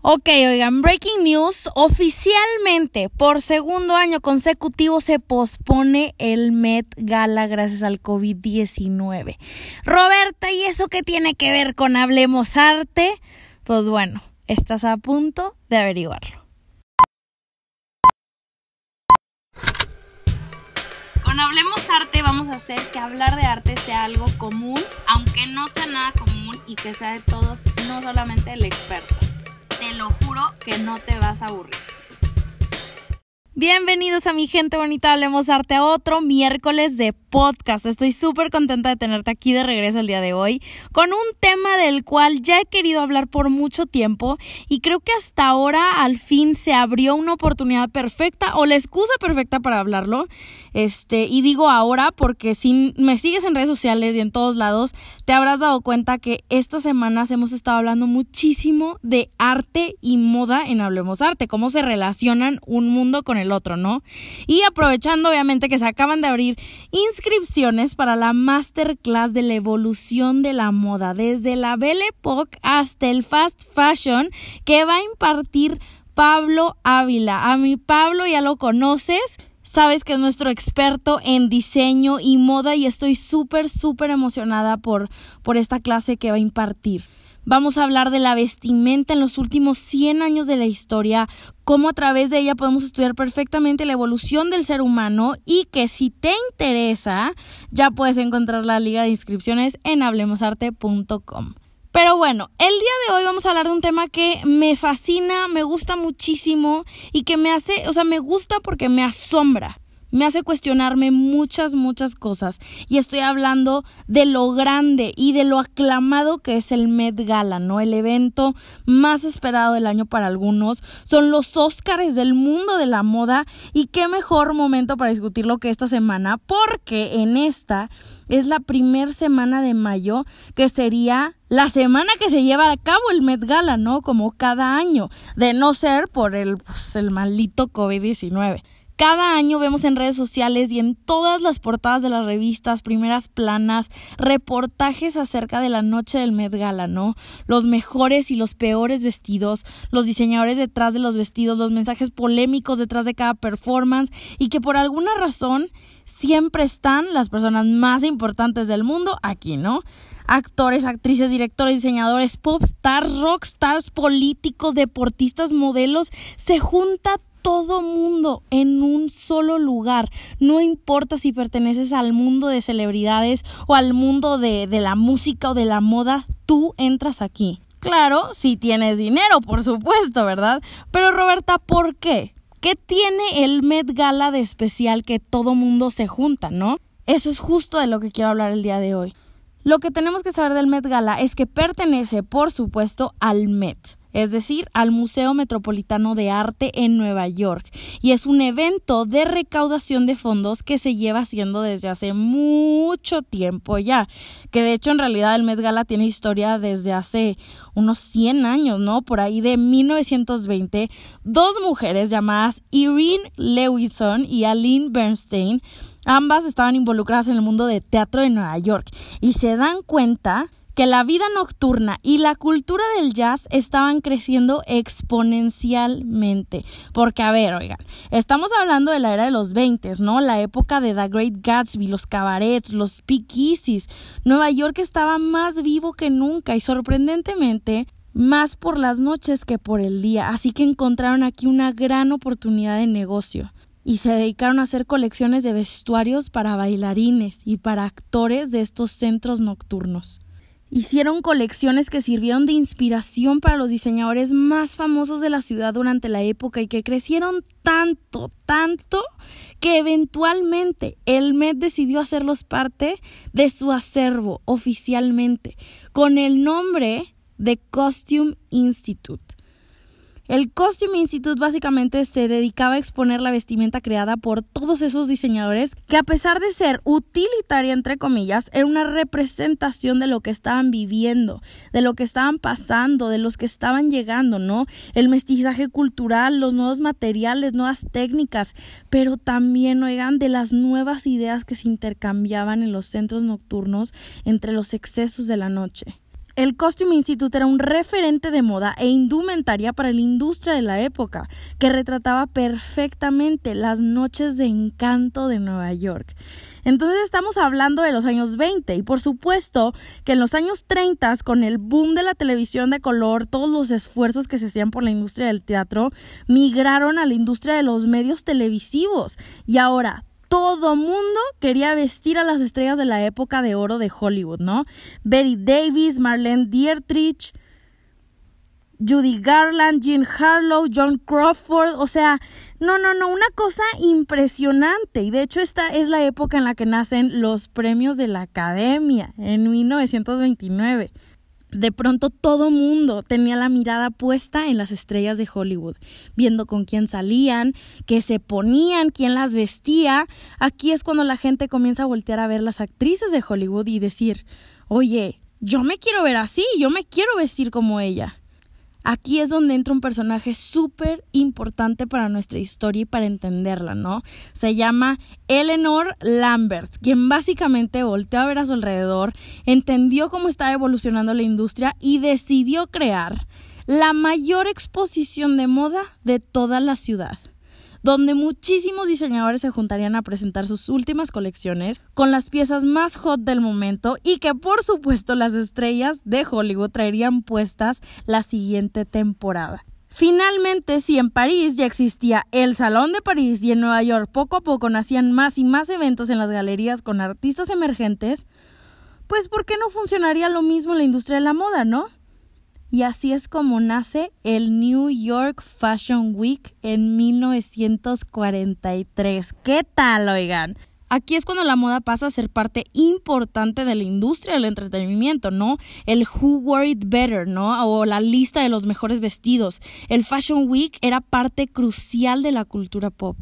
Ok, oigan, breaking news. Oficialmente, por segundo año consecutivo, se pospone el Met Gala gracias al COVID-19. Roberta, ¿y eso qué tiene que ver con Hablemos Arte? Pues bueno, estás a punto de averiguarlo. Con Hablemos Arte vamos a hacer que hablar de arte sea algo común, aunque no sea nada común y que sea de todos, no solamente el experto lo juro que no te vas a aburrir. Bienvenidos a mi gente bonita, hablemos arte a otro miércoles de podcast. Estoy súper contenta de tenerte aquí de regreso el día de hoy con un tema del cual ya he querido hablar por mucho tiempo y creo que hasta ahora al fin se abrió una oportunidad perfecta o la excusa perfecta para hablarlo. Este, y digo ahora porque si me sigues en redes sociales y en todos lados, te habrás dado cuenta que estas semanas hemos estado hablando muchísimo de arte y moda en Hablemos Arte, cómo se relacionan un mundo con el otro, ¿no? Y aprovechando obviamente que se acaban de abrir inscripciones para la masterclass de la evolución de la moda, desde la Belle Époque hasta el fast fashion que va a impartir Pablo Ávila. A mi Pablo ya lo conoces. Sabes que es nuestro experto en diseño y moda y estoy súper, súper emocionada por, por esta clase que va a impartir. Vamos a hablar de la vestimenta en los últimos 100 años de la historia, cómo a través de ella podemos estudiar perfectamente la evolución del ser humano y que si te interesa, ya puedes encontrar la liga de inscripciones en hablemosarte.com. Pero bueno, el día de hoy vamos a hablar de un tema que me fascina, me gusta muchísimo y que me hace, o sea, me gusta porque me asombra me hace cuestionarme muchas, muchas cosas. Y estoy hablando de lo grande y de lo aclamado que es el Met Gala, ¿no? El evento más esperado del año para algunos. Son los Óscares del mundo de la moda. Y qué mejor momento para discutirlo que esta semana, porque en esta es la primer semana de mayo, que sería la semana que se lleva a cabo el Met Gala, ¿no? Como cada año, de no ser por el, pues, el maldito COVID-19. Cada año vemos en redes sociales y en todas las portadas de las revistas, primeras planas, reportajes acerca de la noche del Met Gala, ¿no? Los mejores y los peores vestidos, los diseñadores detrás de los vestidos, los mensajes polémicos detrás de cada performance y que por alguna razón siempre están las personas más importantes del mundo aquí, ¿no? actores, actrices, directores, diseñadores, pop stars, rock stars, políticos, deportistas, modelos, se junta todo mundo en un solo lugar. No importa si perteneces al mundo de celebridades o al mundo de, de la música o de la moda, tú entras aquí. Claro, si tienes dinero, por supuesto, ¿verdad? Pero Roberta, ¿por qué? ¿Qué tiene el Met Gala de especial que todo mundo se junta, no? Eso es justo de lo que quiero hablar el día de hoy. Lo que tenemos que saber del Met Gala es que pertenece, por supuesto, al Met es decir, al Museo Metropolitano de Arte en Nueva York. Y es un evento de recaudación de fondos que se lleva haciendo desde hace mucho tiempo ya. Que de hecho en realidad el Met Gala tiene historia desde hace unos 100 años, ¿no? Por ahí de 1920, dos mujeres llamadas Irene Lewison y Aline Bernstein Ambas estaban involucradas en el mundo de teatro de Nueva York y se dan cuenta que la vida nocturna y la cultura del jazz estaban creciendo exponencialmente. Porque, a ver, oigan, estamos hablando de la era de los 20, ¿no? La época de The Great Gatsby, los cabarets, los speakeasies. Nueva York estaba más vivo que nunca y sorprendentemente más por las noches que por el día, así que encontraron aquí una gran oportunidad de negocio y se dedicaron a hacer colecciones de vestuarios para bailarines y para actores de estos centros nocturnos. Hicieron colecciones que sirvieron de inspiración para los diseñadores más famosos de la ciudad durante la época y que crecieron tanto, tanto, que eventualmente el Met decidió hacerlos parte de su acervo oficialmente, con el nombre de Costume Institute. El Costume Institute básicamente se dedicaba a exponer la vestimenta creada por todos esos diseñadores que a pesar de ser utilitaria entre comillas, era una representación de lo que estaban viviendo, de lo que estaban pasando, de los que estaban llegando, ¿no? El mestizaje cultural, los nuevos materiales, nuevas técnicas, pero también, oigan, de las nuevas ideas que se intercambiaban en los centros nocturnos entre los excesos de la noche. El Costume Institute era un referente de moda e indumentaria para la industria de la época, que retrataba perfectamente las noches de encanto de Nueva York. Entonces estamos hablando de los años 20 y por supuesto que en los años 30 con el boom de la televisión de color, todos los esfuerzos que se hacían por la industria del teatro migraron a la industria de los medios televisivos y ahora todo mundo quería vestir a las estrellas de la época de oro de Hollywood, ¿no? Betty Davis, Marlene Dietrich, Judy Garland, Jean Harlow, John Crawford, o sea, no, no, no, una cosa impresionante. Y de hecho esta es la época en la que nacen los premios de la Academia, en 1929. De pronto todo mundo tenía la mirada puesta en las estrellas de Hollywood, viendo con quién salían, qué se ponían, quién las vestía. Aquí es cuando la gente comienza a voltear a ver las actrices de Hollywood y decir, oye, yo me quiero ver así, yo me quiero vestir como ella. Aquí es donde entra un personaje súper importante para nuestra historia y para entenderla, ¿no? Se llama Eleanor Lambert, quien básicamente volteó a ver a su alrededor, entendió cómo estaba evolucionando la industria y decidió crear la mayor exposición de moda de toda la ciudad donde muchísimos diseñadores se juntarían a presentar sus últimas colecciones con las piezas más hot del momento y que por supuesto las estrellas de Hollywood traerían puestas la siguiente temporada. Finalmente, si en París ya existía el Salón de París y en Nueva York poco a poco nacían más y más eventos en las galerías con artistas emergentes, pues ¿por qué no funcionaría lo mismo en la industria de la moda, no? Y así es como nace el New York Fashion Week en 1943. ¿Qué tal, oigan? Aquí es cuando la moda pasa a ser parte importante de la industria del entretenimiento, ¿no? El Who Wore It Better, ¿no? O la lista de los mejores vestidos. El Fashion Week era parte crucial de la cultura pop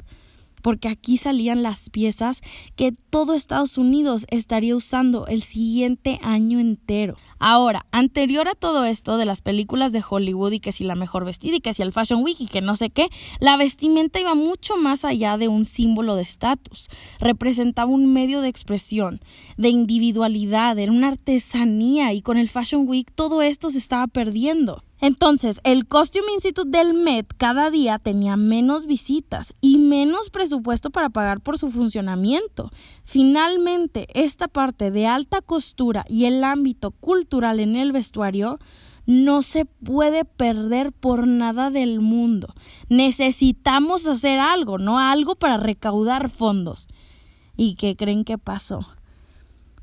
porque aquí salían las piezas que todo Estados Unidos estaría usando el siguiente año entero. Ahora, anterior a todo esto de las películas de Hollywood y que si la mejor vestida y que si el Fashion Week y que no sé qué, la vestimenta iba mucho más allá de un símbolo de estatus. Representaba un medio de expresión, de individualidad, era una artesanía y con el Fashion Week todo esto se estaba perdiendo. Entonces, el Costume Institute del Met cada día tenía menos visitas y menos presupuesto para pagar por su funcionamiento. Finalmente, esta parte de alta costura y el ámbito cultural en el vestuario no se puede perder por nada del mundo. Necesitamos hacer algo, ¿no? Algo para recaudar fondos. ¿Y qué creen que pasó?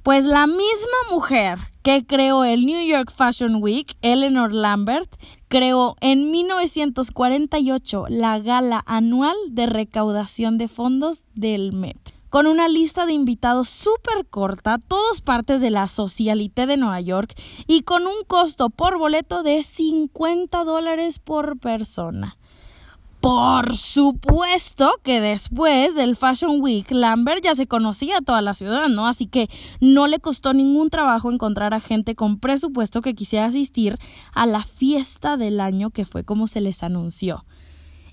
Pues la misma mujer que creó el New York Fashion Week, Eleanor Lambert, creó en 1948 la gala anual de recaudación de fondos del Met con una lista de invitados súper corta, todos partes de la Socialité de Nueva York y con un costo por boleto de 50 dólares por persona. Por supuesto que después del Fashion Week, Lambert ya se conocía a toda la ciudad, ¿no? Así que no le costó ningún trabajo encontrar a gente con presupuesto que quisiera asistir a la fiesta del año que fue como se les anunció.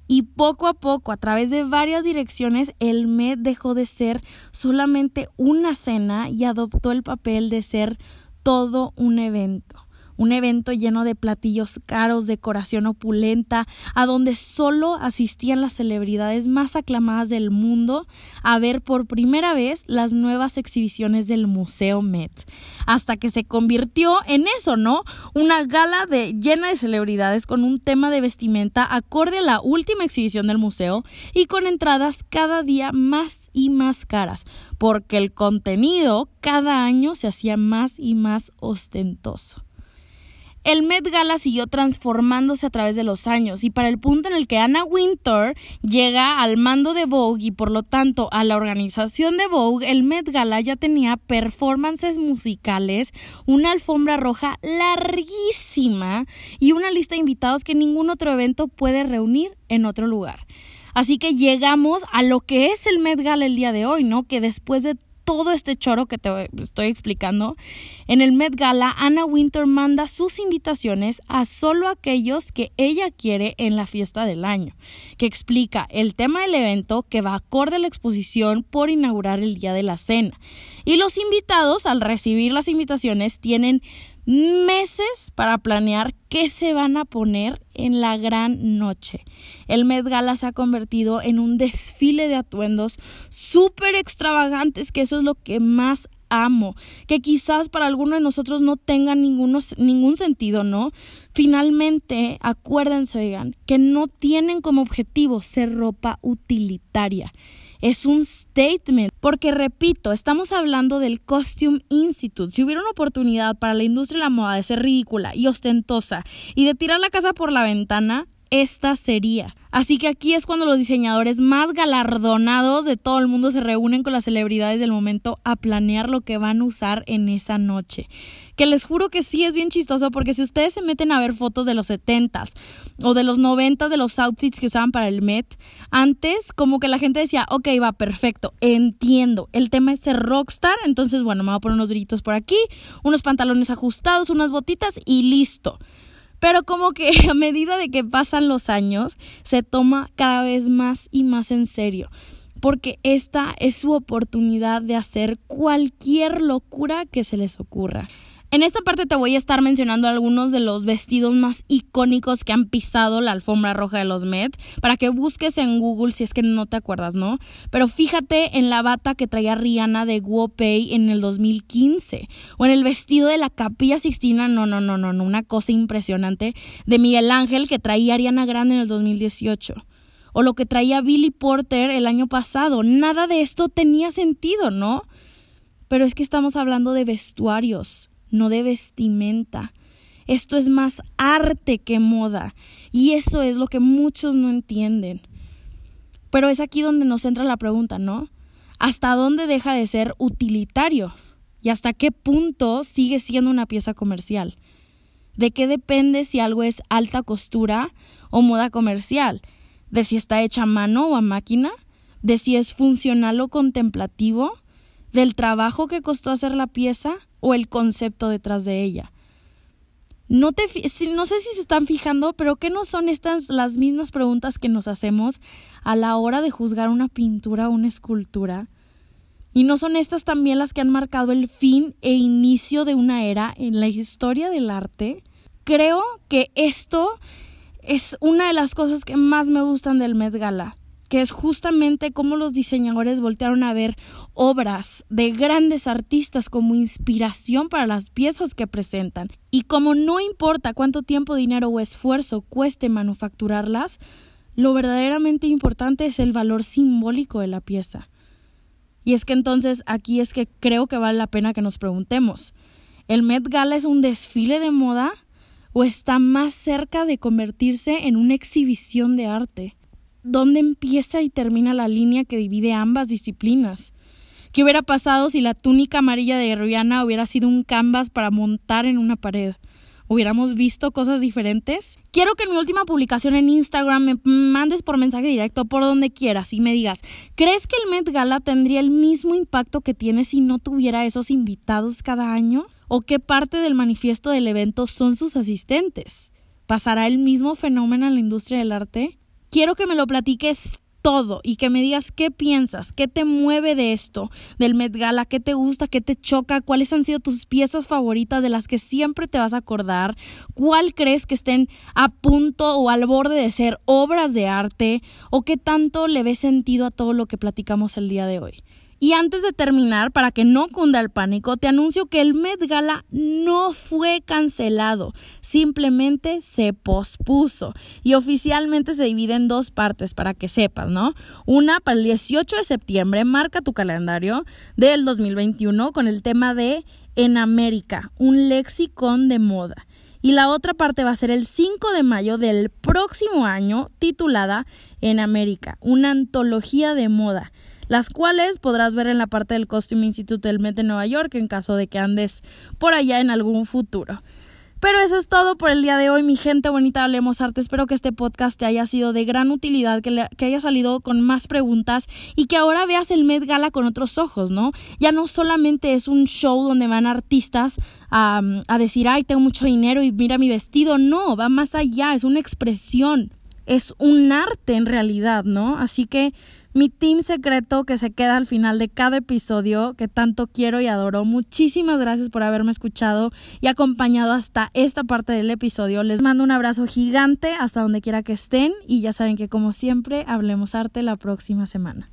Y poco a poco, a través de varias direcciones, el Met dejó de ser solamente una cena y adoptó el papel de ser todo un evento un evento lleno de platillos caros, decoración opulenta, a donde solo asistían las celebridades más aclamadas del mundo a ver por primera vez las nuevas exhibiciones del Museo Met, hasta que se convirtió en eso, ¿no? Una gala de llena de celebridades con un tema de vestimenta acorde a la última exhibición del museo y con entradas cada día más y más caras, porque el contenido cada año se hacía más y más ostentoso. El Met Gala siguió transformándose a través de los años y para el punto en el que Anna Wintour llega al mando de Vogue y por lo tanto a la organización de Vogue, el Met Gala ya tenía performances musicales, una alfombra roja larguísima y una lista de invitados que ningún otro evento puede reunir en otro lugar. Así que llegamos a lo que es el Met Gala el día de hoy, ¿no? Que después de todo este choro que te estoy explicando, en el Met Gala, Anna Winter manda sus invitaciones a solo aquellos que ella quiere en la fiesta del año, que explica el tema del evento que va acorde a la exposición por inaugurar el día de la cena. Y los invitados, al recibir las invitaciones, tienen meses para planear qué se van a poner en la gran noche. El Met Gala se ha convertido en un desfile de atuendos súper extravagantes, que eso es lo que más amo, que quizás para alguno de nosotros no tenga ningún sentido, ¿no? Finalmente, acuérdense, oigan, que no tienen como objetivo ser ropa utilitaria es un statement, porque repito, estamos hablando del Costume Institute. Si hubiera una oportunidad para la industria de la moda de ser ridícula y ostentosa y de tirar la casa por la ventana, esta sería. Así que aquí es cuando los diseñadores más galardonados de todo el mundo se reúnen con las celebridades del momento a planear lo que van a usar en esa noche. Que les juro que sí es bien chistoso porque si ustedes se meten a ver fotos de los 70s o de los 90s de los outfits que usaban para el Met, antes como que la gente decía, ok, va, perfecto, entiendo, el tema es ser rockstar, entonces bueno, me voy a poner unos duritos por aquí, unos pantalones ajustados, unas botitas y listo. Pero como que a medida de que pasan los años, se toma cada vez más y más en serio. Porque esta es su oportunidad de hacer cualquier locura que se les ocurra. En esta parte te voy a estar mencionando algunos de los vestidos más icónicos que han pisado la alfombra roja de los Met para que busques en Google si es que no te acuerdas, ¿no? Pero fíjate en la bata que traía Rihanna de Guopei en el 2015 o en el vestido de la Capilla Sixtina, no, no, no, no, no, una cosa impresionante de Miguel Ángel que traía Ariana Grande en el 2018 o lo que traía Billy Porter el año pasado. Nada de esto tenía sentido, ¿no? Pero es que estamos hablando de vestuarios no de vestimenta. Esto es más arte que moda y eso es lo que muchos no entienden. Pero es aquí donde nos entra la pregunta, ¿no? ¿Hasta dónde deja de ser utilitario? ¿Y hasta qué punto sigue siendo una pieza comercial? ¿De qué depende si algo es alta costura o moda comercial? ¿De si está hecha a mano o a máquina? ¿De si es funcional o contemplativo? ¿Del trabajo que costó hacer la pieza? o el concepto detrás de ella. No, te, no sé si se están fijando, pero ¿qué no son estas las mismas preguntas que nos hacemos a la hora de juzgar una pintura o una escultura? ¿Y no son estas también las que han marcado el fin e inicio de una era en la historia del arte? Creo que esto es una de las cosas que más me gustan del Met Gala que es justamente cómo los diseñadores voltearon a ver obras de grandes artistas como inspiración para las piezas que presentan. Y como no importa cuánto tiempo, dinero o esfuerzo cueste manufacturarlas, lo verdaderamente importante es el valor simbólico de la pieza. Y es que entonces aquí es que creo que vale la pena que nos preguntemos, ¿el Met Gala es un desfile de moda o está más cerca de convertirse en una exhibición de arte? Dónde empieza y termina la línea que divide ambas disciplinas. ¿Qué hubiera pasado si la túnica amarilla de Rihanna hubiera sido un canvas para montar en una pared? ¿Hubiéramos visto cosas diferentes? Quiero que en mi última publicación en Instagram me mandes por mensaje directo por donde quieras y me digas, ¿crees que el Met Gala tendría el mismo impacto que tiene si no tuviera esos invitados cada año? ¿O qué parte del manifiesto del evento son sus asistentes? ¿Pasará el mismo fenómeno en la industria del arte? Quiero que me lo platiques todo y que me digas qué piensas, qué te mueve de esto, del Met Gala, qué te gusta, qué te choca, cuáles han sido tus piezas favoritas de las que siempre te vas a acordar, cuál crees que estén a punto o al borde de ser obras de arte o qué tanto le ves sentido a todo lo que platicamos el día de hoy. Y antes de terminar, para que no cunda el pánico, te anuncio que el Met Gala no fue cancelado, simplemente se pospuso y oficialmente se divide en dos partes para que sepas, ¿no? Una para el 18 de septiembre, marca tu calendario del 2021 con el tema de En América, un lexicón de moda. Y la otra parte va a ser el 5 de mayo del próximo año, titulada En América, una antología de moda las cuales podrás ver en la parte del Costume Institute del Met de Nueva York en caso de que andes por allá en algún futuro. Pero eso es todo por el día de hoy, mi gente bonita, hablemos arte. Espero que este podcast te haya sido de gran utilidad, que, que, haya salido con más preguntas y que ahora veas el Met Gala con otros ojos, ¿no? Ya no solamente es un show donde van artistas a, a decir, ay, tengo mucho dinero y mira mi vestido. No, va más allá, es una expresión es un arte en realidad, ¿no? Así que mi team secreto que se queda al final de cada episodio, que tanto quiero y adoro. Muchísimas gracias por haberme escuchado y acompañado hasta esta parte del episodio. Les mando un abrazo gigante hasta donde quiera que estén y ya saben que como siempre hablemos arte la próxima semana.